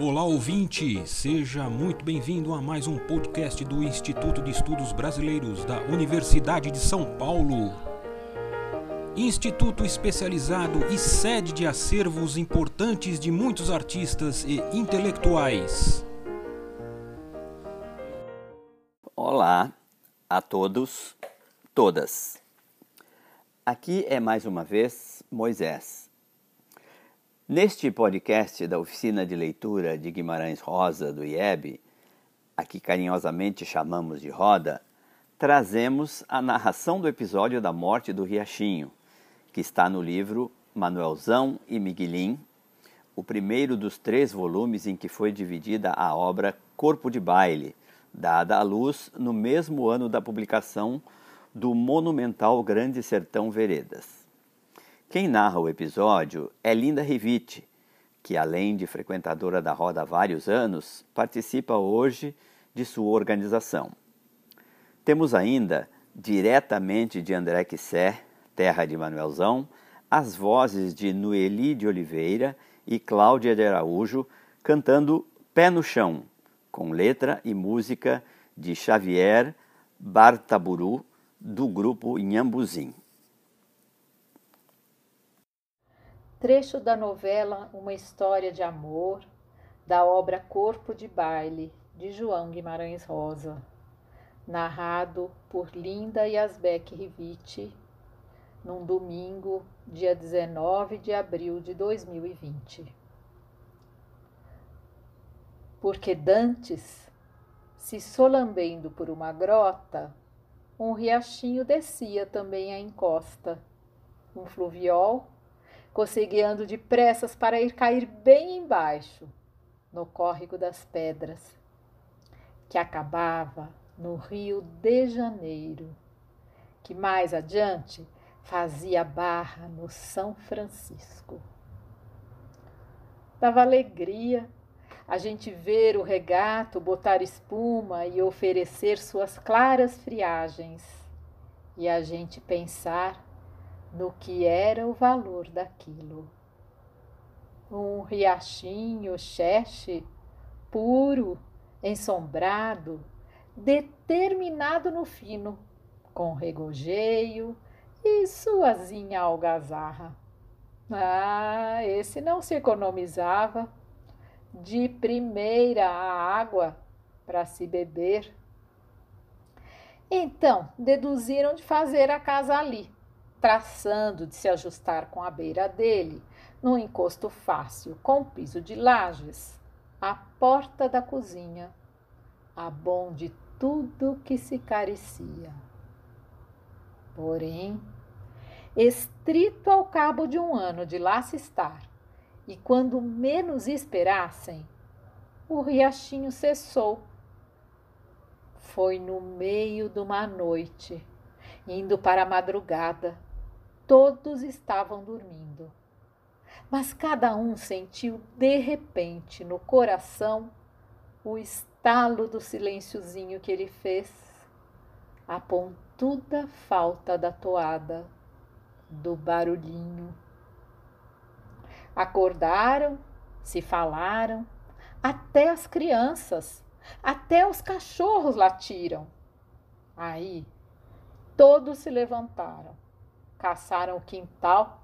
Olá ouvinte, seja muito bem-vindo a mais um podcast do Instituto de Estudos Brasileiros da Universidade de São Paulo. Instituto especializado e sede de acervos importantes de muitos artistas e intelectuais. Olá a todos, todas. Aqui é mais uma vez Moisés Neste podcast da Oficina de Leitura de Guimarães Rosa do IEB, a que carinhosamente chamamos de Roda, trazemos a narração do episódio da morte do Riachinho, que está no livro Manuelzão e Miguelim, o primeiro dos três volumes em que foi dividida a obra Corpo de Baile, dada à luz no mesmo ano da publicação do monumental Grande Sertão Veredas. Quem narra o episódio é Linda Rivite, que além de frequentadora da roda há vários anos, participa hoje de sua organização. Temos ainda, diretamente de André Quissé, terra de Manuelzão, as vozes de Noeli de Oliveira e Cláudia de Araújo cantando Pé no Chão, com letra e música de Xavier Bartaburu, do grupo Inhambuzim. Trecho da novela Uma História de Amor, da obra Corpo de Baile, de João Guimarães Rosa, narrado por Linda Yasbeck Rivite, num domingo, dia 19 de abril de 2020. Porque dantes, se solambendo por uma grota, um riachinho descia também a encosta, um fluviol conseguindo depressas para ir cair bem embaixo, no córrego das pedras, que acabava no Rio de Janeiro, que mais adiante fazia barra no São Francisco. Dava alegria a gente ver o regato botar espuma e oferecer suas claras friagens, e a gente pensar no que era o valor daquilo. Um riachinho cheche, puro, ensombrado, determinado no fino, com regojeio e suazinha algazarra. Ah, esse não se economizava. De primeira a água para se beber. Então, deduziram de fazer a casa ali, traçando de se ajustar com a beira dele, no encosto fácil com piso de lajes, a porta da cozinha, a bom de tudo que se carecia. Porém, estrito ao cabo de um ano de lá se estar, e quando menos esperassem, o riachinho cessou. Foi no meio de uma noite, indo para a madrugada, Todos estavam dormindo. Mas cada um sentiu de repente no coração o estalo do silênciozinho que ele fez, a pontuda falta da toada, do barulhinho. Acordaram, se falaram, até as crianças, até os cachorros latiram. Aí todos se levantaram caçaram o quintal,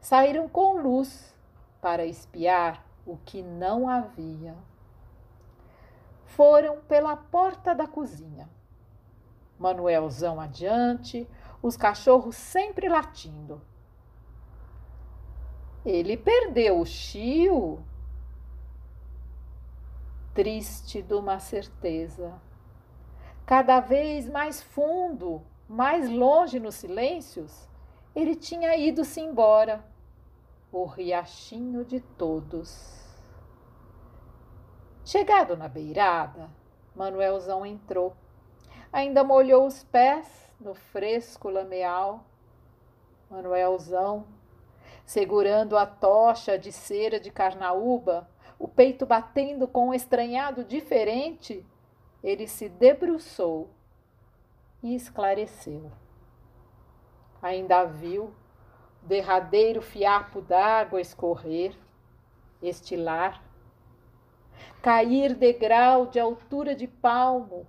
saíram com luz para espiar o que não havia. Foram pela porta da cozinha. Manuelzão adiante, os cachorros sempre latindo. Ele perdeu o chio. Triste de uma certeza. Cada vez mais fundo, mais longe nos silêncios, ele tinha ido-se embora, o riachinho de todos. Chegado na beirada, Manuelzão entrou. Ainda molhou os pés no fresco lameal. Manuelzão, segurando a tocha de cera de carnaúba, o peito batendo com um estranhado diferente, ele se debruçou e esclareceu ainda viu o derradeiro fiapo d'água escorrer, estilar. cair degrau de altura de palmo,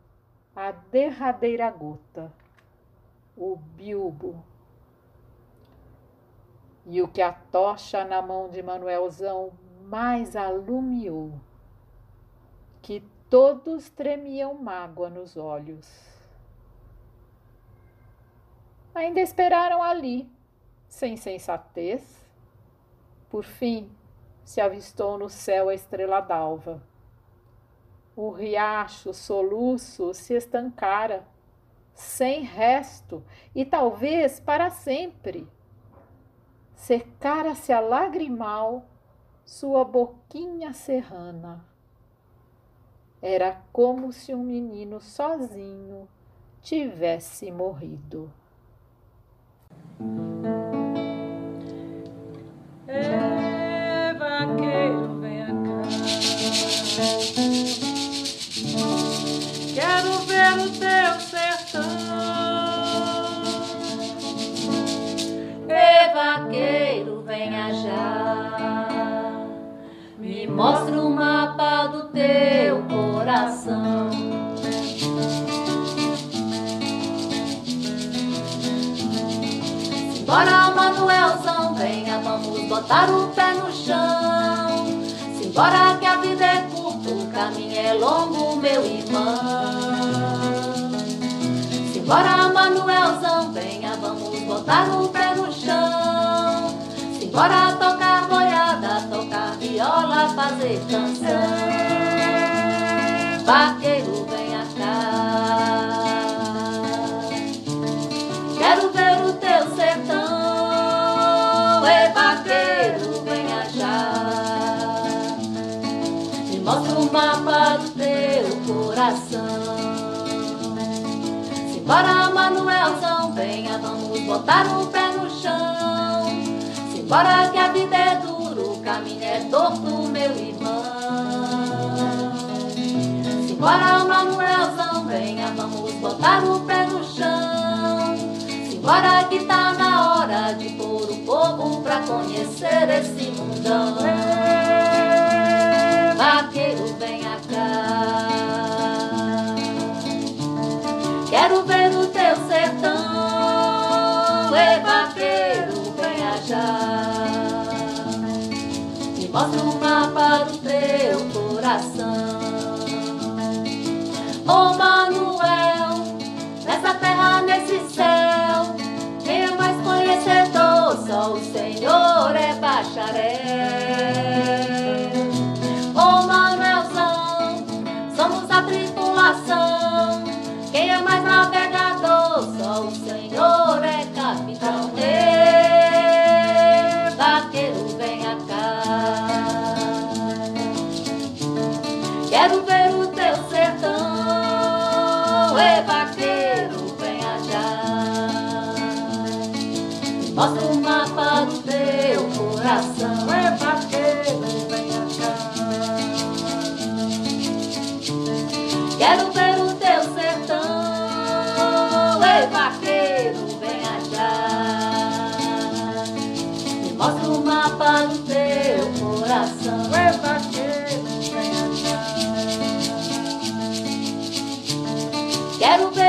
a derradeira gota, o bilbo. E o que a tocha na mão de Manuelzão mais alumiou, que todos tremiam mágoa nos olhos. Ainda esperaram ali, sem sensatez. Por fim, se avistou no céu a estrela d'alva. O riacho soluço se estancara, sem resto e talvez para sempre. Secara-se a lagrimal sua boquinha serrana. Era como se um menino sozinho tivesse morrido. É, vaqueiro, vem cá. Quero ver o teu sertão. Simbora, Manuelzão, venha, vamos botar o pé no chão. Simbora que a vida é curta, o caminho é longo, meu irmão. Simbora, Manuelzão, venha, vamos botar o pé no chão. Simbora tocar boiada, tocar viola, fazer canção. Vaqueiro, venha mostra o mapa do teu coração. Simbora, Manuelzão, venha, vamos botar o pé no chão. Simbora que a vida é dura, o caminho é torto, meu irmão. Simbora, Manuelzão, venha, vamos botar o pé no chão. Simbora que tá na hora de pôr o povo pra conhecer esse mundão. Quero ver o teu sertão, ei vaqueiro, venha já. Me mostra o mapa do teu coração. Ô Manuel, nessa terra, nesse céu, Mostra o mapa do teu coração. É vaqueiro, venha cá. Quero ver o teu sertão. Ei, vaqueiro, venha já. Me mostra o mapa do teu coração. É vaqueiro, venha cá. Quero ver